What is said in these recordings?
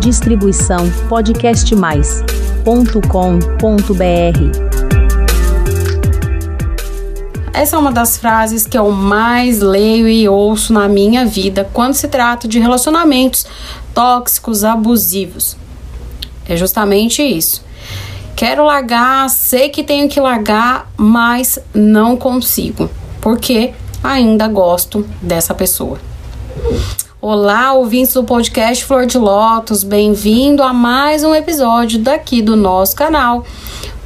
Distribuição podcastmais.com.br. Essa é uma das frases que eu mais leio e ouço na minha vida quando se trata de relacionamentos tóxicos, abusivos. É justamente isso. Quero largar, sei que tenho que largar, mas não consigo, porque ainda gosto dessa pessoa. Olá, ouvintes do podcast Flor de Lótus, bem-vindo a mais um episódio daqui do nosso canal,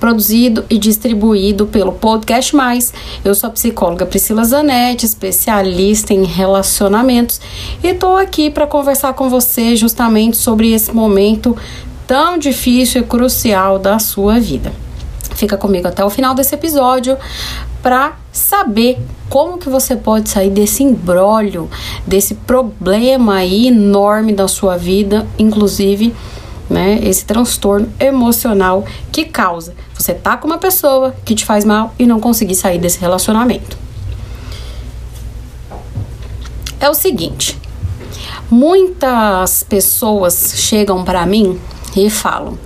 produzido e distribuído pelo Podcast Mais. Eu sou a psicóloga Priscila Zanetti, especialista em relacionamentos, e estou aqui para conversar com você justamente sobre esse momento tão difícil e crucial da sua vida. Fica comigo até o final desse episódio para saber como que você pode sair desse embrólio, desse problema enorme da sua vida, inclusive, né, esse transtorno emocional que causa você tá com uma pessoa que te faz mal e não conseguir sair desse relacionamento. É o seguinte, muitas pessoas chegam para mim e falam: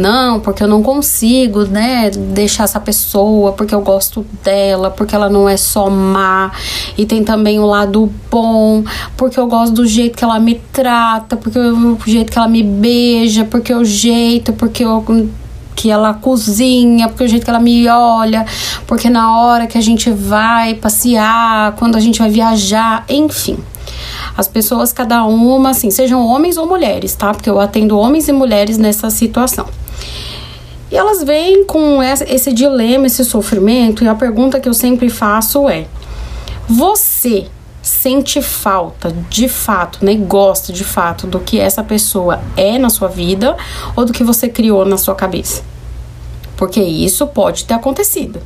não, porque eu não consigo, né, deixar essa pessoa, porque eu gosto dela, porque ela não é só má, e tem também o lado bom, porque eu gosto do jeito que ela me trata, porque o jeito que ela me beija, porque o jeito, porque eu que ela cozinha, porque o jeito que ela me olha, porque na hora que a gente vai passear, quando a gente vai viajar, enfim. As pessoas, cada uma, assim, sejam homens ou mulheres, tá? Porque eu atendo homens e mulheres nessa situação. E elas vêm com esse dilema, esse sofrimento, e a pergunta que eu sempre faço é: você sente falta de fato, né? Gosta de fato do que essa pessoa é na sua vida ou do que você criou na sua cabeça? Porque isso pode ter acontecido.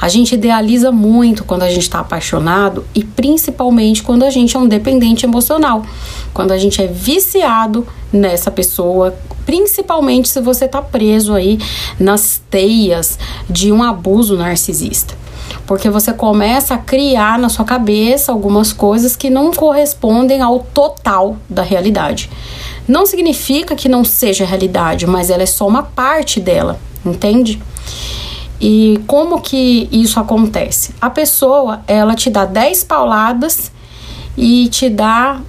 A gente idealiza muito quando a gente está apaixonado e principalmente quando a gente é um dependente emocional, quando a gente é viciado nessa pessoa, principalmente se você está preso aí nas teias de um abuso narcisista. Porque você começa a criar na sua cabeça algumas coisas que não correspondem ao total da realidade. Não significa que não seja realidade, mas ela é só uma parte dela, entende? E como que isso acontece? A pessoa, ela te dá 10 pauladas e te dá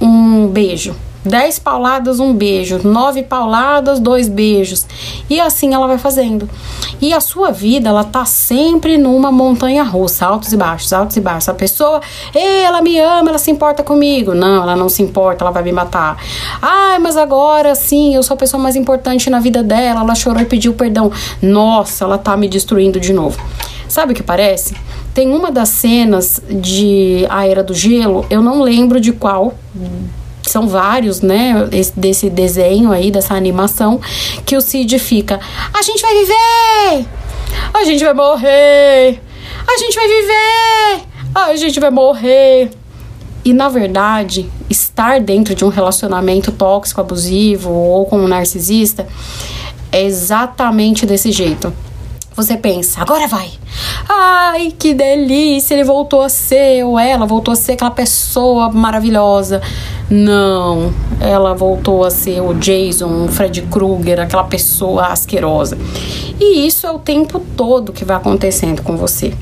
um beijo. 10 pauladas, um beijo. 9 pauladas, dois beijos. E assim ela vai fazendo. E a sua vida, ela tá sempre numa montanha russa, altos e baixos, altos e baixos. A pessoa, ela me ama, ela se importa comigo. Não, ela não se importa, ela vai me matar. Ai, mas agora sim, eu sou a pessoa mais importante na vida dela. Ela chorou e pediu perdão. Nossa, ela tá me destruindo de novo. Sabe o que parece? Tem uma das cenas de A Era do Gelo, eu não lembro de qual são vários, né, esse, desse desenho aí, dessa animação, que o Cid fica: a gente vai viver, a gente vai morrer, a gente vai viver, a gente vai morrer. E na verdade, estar dentro de um relacionamento tóxico, abusivo ou com um narcisista é exatamente desse jeito. Você pensa, agora vai. Ai, que delícia, ele voltou a ser, ou ela voltou a ser aquela pessoa maravilhosa. Não, ela voltou a ser o Jason, o Fred Krueger, aquela pessoa asquerosa. E isso é o tempo todo que vai acontecendo com você.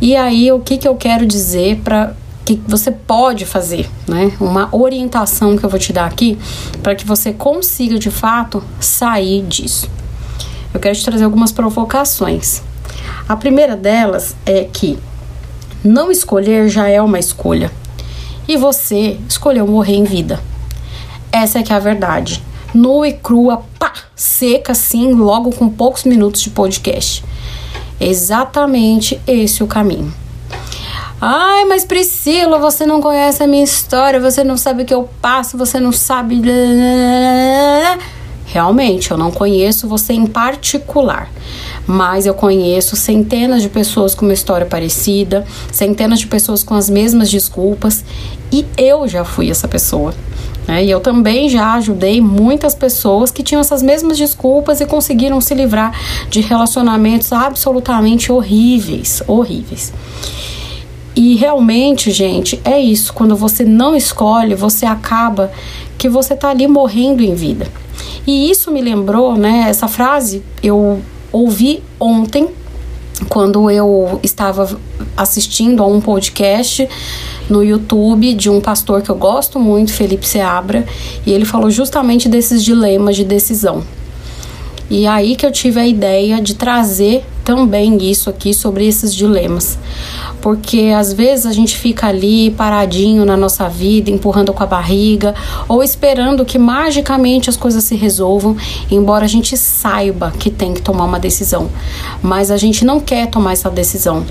E aí, o que, que eu quero dizer para que você pode fazer, né? Uma orientação que eu vou te dar aqui para que você consiga de fato sair disso eu quero te trazer algumas provocações. A primeira delas é que não escolher já é uma escolha. E você escolheu morrer em vida. Essa é que é a verdade. Nua e crua, pá, seca assim, logo com poucos minutos de podcast. Exatamente esse o caminho. Ai, mas Priscila, você não conhece a minha história, você não sabe o que eu passo, você não sabe. Realmente, eu não conheço você em particular, mas eu conheço centenas de pessoas com uma história parecida, centenas de pessoas com as mesmas desculpas, e eu já fui essa pessoa. Né? E eu também já ajudei muitas pessoas que tinham essas mesmas desculpas e conseguiram se livrar de relacionamentos absolutamente horríveis, horríveis. E realmente, gente, é isso. Quando você não escolhe, você acaba que você tá ali morrendo em vida. E isso me lembrou, né? Essa frase eu ouvi ontem quando eu estava assistindo a um podcast no YouTube de um pastor que eu gosto muito, Felipe Seabra, e ele falou justamente desses dilemas de decisão. E aí que eu tive a ideia de trazer também isso aqui sobre esses dilemas porque às vezes a gente fica ali paradinho na nossa vida, empurrando com a barriga ou esperando que magicamente as coisas se resolvam, embora a gente saiba que tem que tomar uma decisão, mas a gente não quer tomar essa decisão.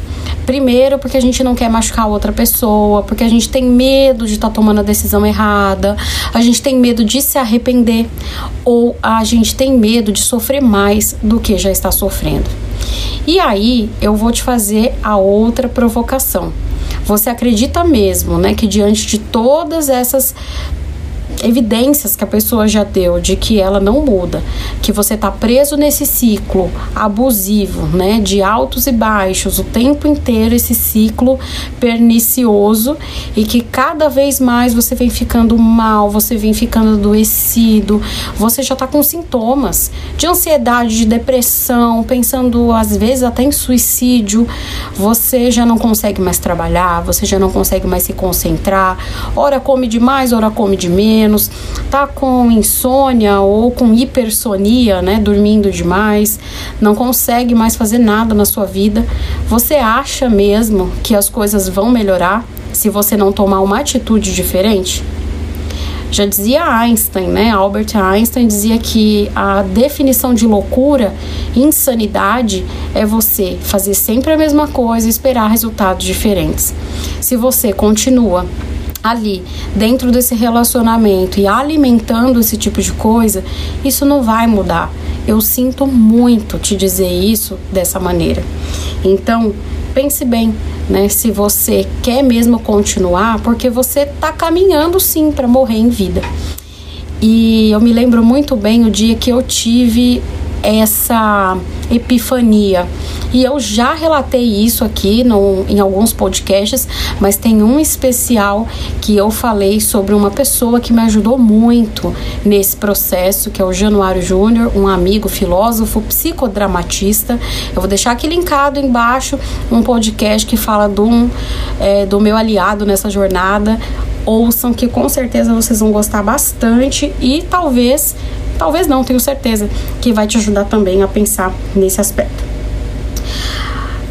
Primeiro, porque a gente não quer machucar outra pessoa, porque a gente tem medo de estar tá tomando a decisão errada, a gente tem medo de se arrepender ou a gente tem medo de sofrer mais do que já está sofrendo. E aí eu vou te fazer a outra provocação. Você acredita mesmo, né, que diante de todas essas evidências que a pessoa já deu de que ela não muda, que você está preso nesse ciclo abusivo, né, de altos e baixos o tempo inteiro, esse ciclo pernicioso e que cada vez mais você vem ficando mal, você vem ficando adoecido, você já está com sintomas de ansiedade, de depressão, pensando às vezes até em suicídio, você já não consegue mais trabalhar, você já não consegue mais se concentrar, ora come demais, ora come de menos menos, tá com insônia ou com hipersonia, né, dormindo demais, não consegue mais fazer nada na sua vida, você acha mesmo que as coisas vão melhorar se você não tomar uma atitude diferente? Já dizia Einstein, né? Albert Einstein dizia que a definição de loucura, insanidade, é você fazer sempre a mesma coisa e esperar resultados diferentes. Se você continua ali dentro desse relacionamento e alimentando esse tipo de coisa, isso não vai mudar. Eu sinto muito te dizer isso dessa maneira. Então, pense bem, né? Se você quer mesmo continuar, porque você está caminhando sim para morrer em vida. E eu me lembro muito bem o dia que eu tive essa epifania. E eu já relatei isso aqui no, em alguns podcasts, mas tem um especial que eu falei sobre uma pessoa que me ajudou muito nesse processo, que é o Januário Júnior, um amigo filósofo, psicodramatista. Eu vou deixar aqui linkado embaixo um podcast que fala do, um, é, do meu aliado nessa jornada. Ouçam que com certeza vocês vão gostar bastante e talvez Talvez não, tenho certeza que vai te ajudar também a pensar nesse aspecto.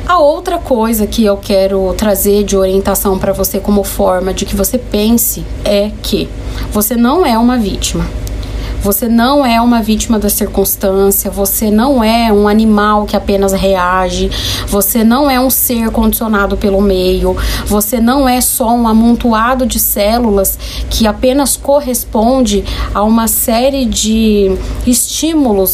A outra coisa que eu quero trazer de orientação para você como forma de que você pense é que você não é uma vítima. Você não é uma vítima da circunstância, você não é um animal que apenas reage, você não é um ser condicionado pelo meio, você não é só um amontoado de células que apenas corresponde a uma série de estímulos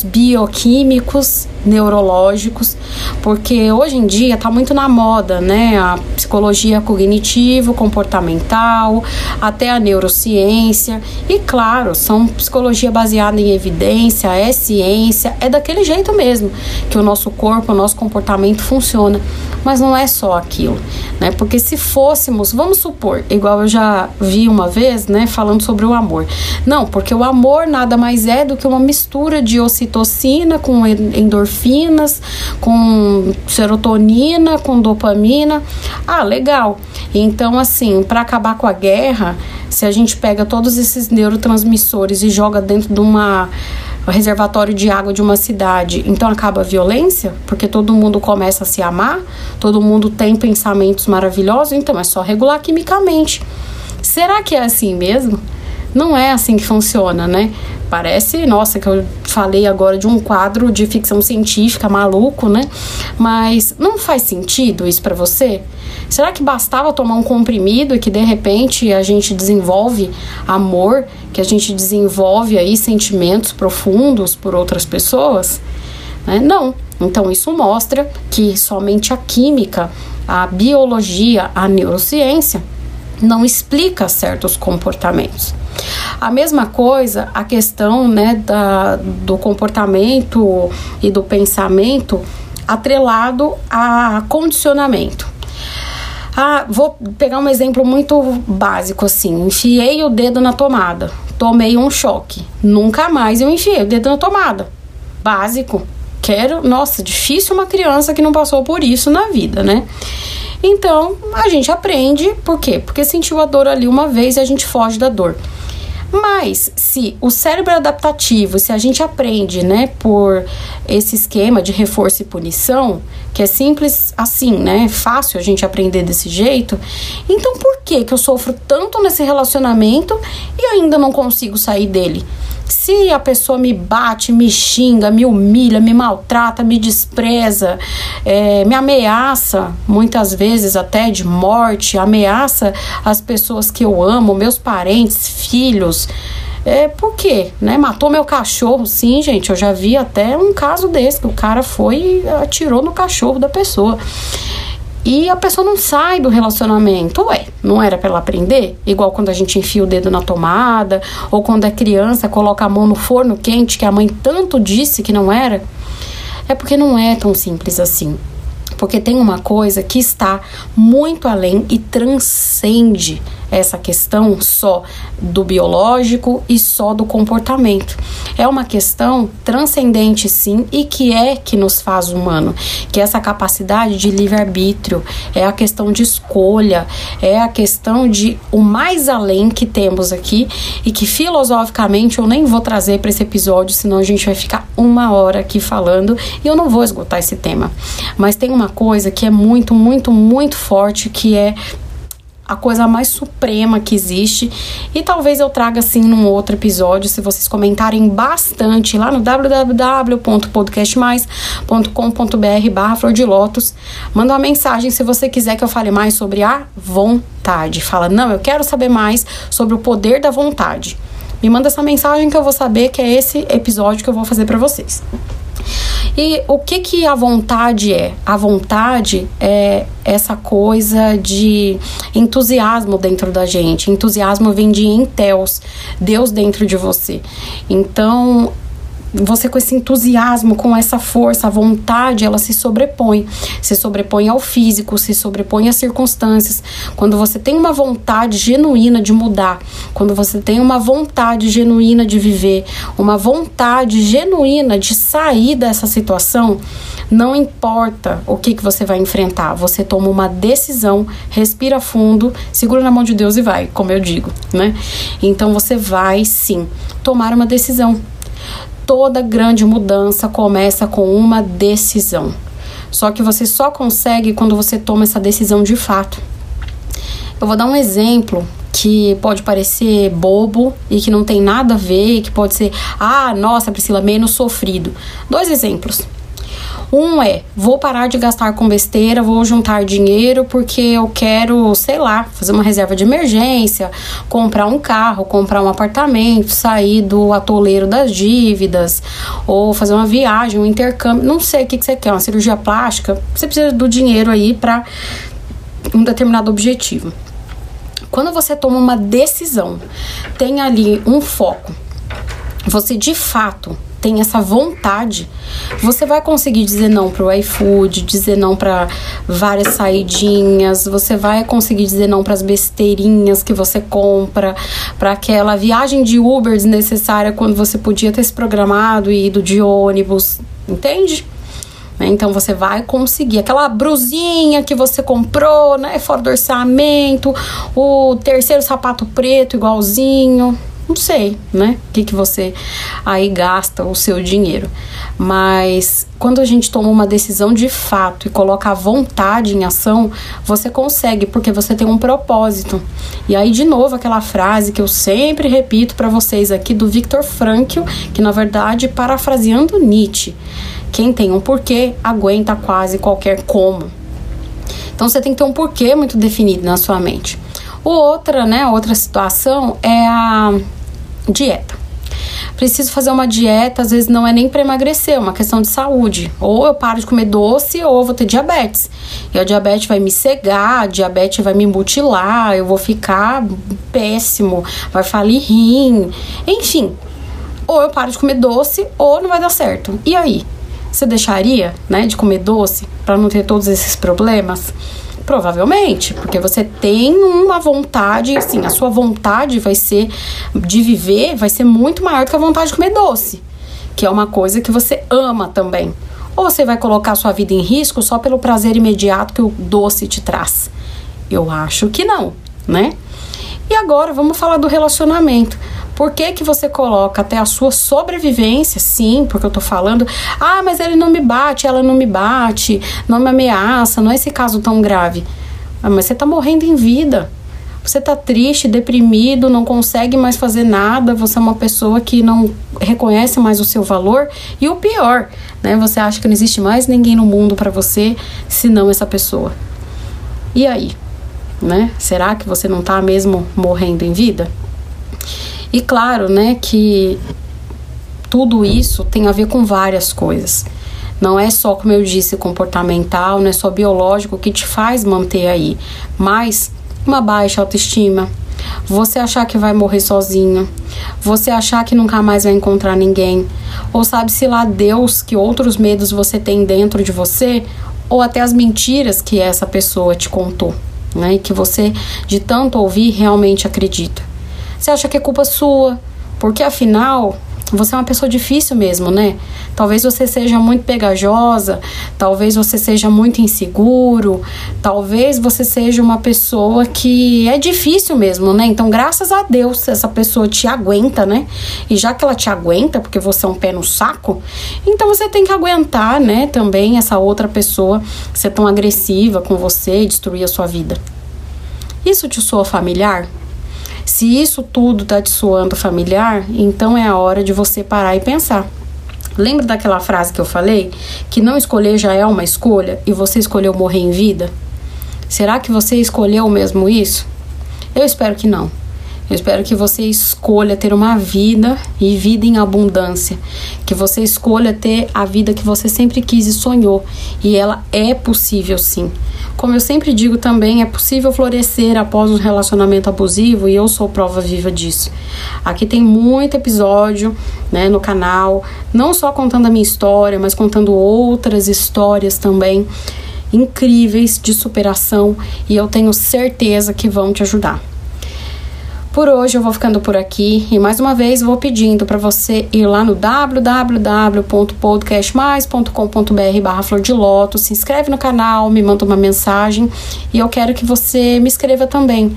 bioquímicos neurológicos, porque hoje em dia está muito na moda, né? A psicologia cognitivo, comportamental, até a neurociência. E claro, são psicologia baseada em evidência, é ciência, é daquele jeito mesmo que o nosso corpo, o nosso comportamento funciona. Mas não é só aquilo, né? Porque se fôssemos, vamos supor, igual eu já vi uma vez, né, falando sobre o amor. Não, porque o amor nada mais é do que uma mistura de ocitocina com endorfina endorfinas, com serotonina, com dopamina. Ah, legal. Então, assim, para acabar com a guerra, se a gente pega todos esses neurotransmissores e joga dentro de uma reservatório de água de uma cidade, então acaba a violência, porque todo mundo começa a se amar, todo mundo tem pensamentos maravilhosos, então é só regular quimicamente. Será que é assim mesmo? Não é assim que funciona, né? Parece, nossa, que eu falei agora de um quadro de ficção científica maluco, né? Mas não faz sentido isso para você? Será que bastava tomar um comprimido e que de repente a gente desenvolve amor, que a gente desenvolve aí sentimentos profundos por outras pessoas? Né? Não. Então isso mostra que somente a química, a biologia, a neurociência não explica certos comportamentos. A mesma coisa, a questão né, da, do comportamento e do pensamento atrelado a condicionamento. Ah, vou pegar um exemplo muito básico assim. Enfiei o dedo na tomada, tomei um choque. Nunca mais eu enfiei o dedo na tomada. Básico. Quero, nossa, difícil uma criança que não passou por isso na vida, né? Então, a gente aprende, por quê? Porque sentiu a dor ali uma vez e a gente foge da dor. Mas se o cérebro é adaptativo, se a gente aprende, né, por esse esquema de reforço e punição, que é simples assim, né, fácil a gente aprender desse jeito, então por que que eu sofro tanto nesse relacionamento e ainda não consigo sair dele? Se a pessoa me bate, me xinga, me humilha, me maltrata, me despreza, é, me ameaça, muitas vezes até de morte, ameaça as pessoas que eu amo, meus parentes, filhos. É, por quê? Né? Matou meu cachorro, sim, gente. Eu já vi até um caso desse, que o cara foi e atirou no cachorro da pessoa e a pessoa não sai do relacionamento. Ué, não era para ela aprender? Igual quando a gente enfia o dedo na tomada, ou quando a criança coloca a mão no forno quente que a mãe tanto disse que não era. É porque não é tão simples assim. Porque tem uma coisa que está muito além e transcende essa questão só do biológico e só do comportamento. É uma questão transcendente, sim, e que é que nos faz humano, que é essa capacidade de livre-arbítrio, é a questão de escolha, é a questão de o mais além que temos aqui e que filosoficamente eu nem vou trazer para esse episódio, senão a gente vai ficar uma hora aqui falando e eu não vou esgotar esse tema. Mas tem uma coisa que é muito, muito, muito forte que é a coisa mais suprema que existe. E talvez eu traga assim num outro episódio, se vocês comentarem bastante lá no www.podcastmais.com.br barra Flor de Lótus. Manda uma mensagem se você quiser que eu fale mais sobre a vontade. Fala, não, eu quero saber mais sobre o poder da vontade. Me manda essa mensagem que eu vou saber que é esse episódio que eu vou fazer para vocês. E o que que a vontade é? A vontade é essa coisa de entusiasmo dentro da gente. Entusiasmo vem de enteos, Deus dentro de você. Então, você com esse entusiasmo, com essa força, a vontade, ela se sobrepõe. Se sobrepõe ao físico, se sobrepõe às circunstâncias. Quando você tem uma vontade genuína de mudar, quando você tem uma vontade genuína de viver, uma vontade genuína de sair dessa situação, não importa o que, que você vai enfrentar, você toma uma decisão, respira fundo, segura na mão de Deus e vai, como eu digo, né? Então você vai sim tomar uma decisão toda grande mudança começa com uma decisão. Só que você só consegue quando você toma essa decisão de fato. Eu vou dar um exemplo que pode parecer bobo e que não tem nada a ver, que pode ser, ah, nossa, Priscila, menos sofrido. Dois exemplos. Um é, vou parar de gastar com besteira, vou juntar dinheiro porque eu quero, sei lá, fazer uma reserva de emergência, comprar um carro, comprar um apartamento, sair do atoleiro das dívidas, ou fazer uma viagem, um intercâmbio, não sei o que, que você quer, uma cirurgia plástica, você precisa do dinheiro aí para um determinado objetivo. Quando você toma uma decisão, tem ali um foco, você de fato tem essa vontade, você vai conseguir dizer não para o iFood, dizer não para várias saidinhas, você vai conseguir dizer não para as besteirinhas que você compra, para aquela viagem de Uber desnecessária quando você podia ter se programado e ido de ônibus, entende? Né? Então você vai conseguir aquela brusinha que você comprou, né, fora do orçamento, o terceiro sapato preto igualzinho, não sei, né? O que, que você aí gasta o seu dinheiro. Mas quando a gente toma uma decisão de fato e coloca a vontade em ação, você consegue, porque você tem um propósito. E aí, de novo, aquela frase que eu sempre repito para vocês aqui do Viktor Frankl, que na verdade, parafraseando Nietzsche, quem tem um porquê aguenta quase qualquer como. Então você tem que ter um porquê muito definido na sua mente. Outra, né, outra situação é a dieta. Preciso fazer uma dieta, às vezes não é nem para emagrecer, é uma questão de saúde. Ou eu paro de comer doce ou eu vou ter diabetes. E a diabetes vai me cegar, a diabetes vai me mutilar, eu vou ficar péssimo, vai falir rim, enfim. Ou eu paro de comer doce ou não vai dar certo. E aí? Você deixaria, né, de comer doce para não ter todos esses problemas? Provavelmente, porque você tem uma vontade, assim, a sua vontade vai ser de viver, vai ser muito maior do que a vontade de comer doce, que é uma coisa que você ama também. Ou você vai colocar sua vida em risco só pelo prazer imediato que o doce te traz? Eu acho que não, né? E agora vamos falar do relacionamento. Por que, que você coloca até a sua sobrevivência? Sim, porque eu tô falando, ah, mas ele não me bate, ela não me bate, não me ameaça, não é esse caso tão grave. Ah, mas você tá morrendo em vida. Você tá triste, deprimido, não consegue mais fazer nada, você é uma pessoa que não reconhece mais o seu valor e o pior, né? Você acha que não existe mais ninguém no mundo para você senão essa pessoa. E aí, né? Será que você não tá mesmo morrendo em vida? E claro, né, que tudo isso tem a ver com várias coisas. Não é só, como eu disse, comportamental, não é só biológico que te faz manter aí, mas uma baixa autoestima, você achar que vai morrer sozinho, você achar que nunca mais vai encontrar ninguém, ou sabe-se lá Deus que outros medos você tem dentro de você, ou até as mentiras que essa pessoa te contou, né? E que você, de tanto ouvir, realmente acredita. Você acha que é culpa sua, porque afinal você é uma pessoa difícil mesmo, né? Talvez você seja muito pegajosa, talvez você seja muito inseguro, talvez você seja uma pessoa que é difícil mesmo, né? Então, graças a Deus, essa pessoa te aguenta, né? E já que ela te aguenta, porque você é um pé no saco, então você tem que aguentar, né? Também essa outra pessoa ser tão agressiva com você e destruir a sua vida. Isso te soa familiar? Se isso tudo está te soando familiar, então é a hora de você parar e pensar. Lembra daquela frase que eu falei? Que não escolher já é uma escolha e você escolheu morrer em vida? Será que você escolheu mesmo isso? Eu espero que não. Eu espero que você escolha ter uma vida e vida em abundância. Que você escolha ter a vida que você sempre quis e sonhou. E ela é possível sim. Como eu sempre digo também, é possível florescer após um relacionamento abusivo e eu sou prova viva disso. Aqui tem muito episódio né, no canal, não só contando a minha história, mas contando outras histórias também incríveis de superação e eu tenho certeza que vão te ajudar. Por hoje eu vou ficando por aqui e mais uma vez vou pedindo para você ir lá no www.podcastmais.com.br barra flor de loto, se inscreve no canal, me manda uma mensagem e eu quero que você me escreva também.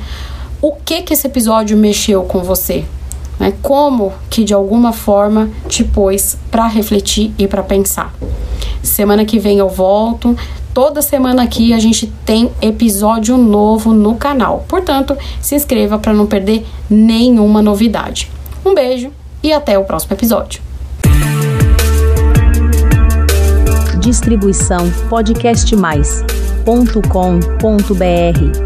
O que que esse episódio mexeu com você? Né? Como que de alguma forma te pôs para refletir e para pensar? Semana que vem eu volto Toda semana aqui a gente tem episódio novo no canal. Portanto, se inscreva para não perder nenhuma novidade. Um beijo e até o próximo episódio. Distribuição podcastmais.com.br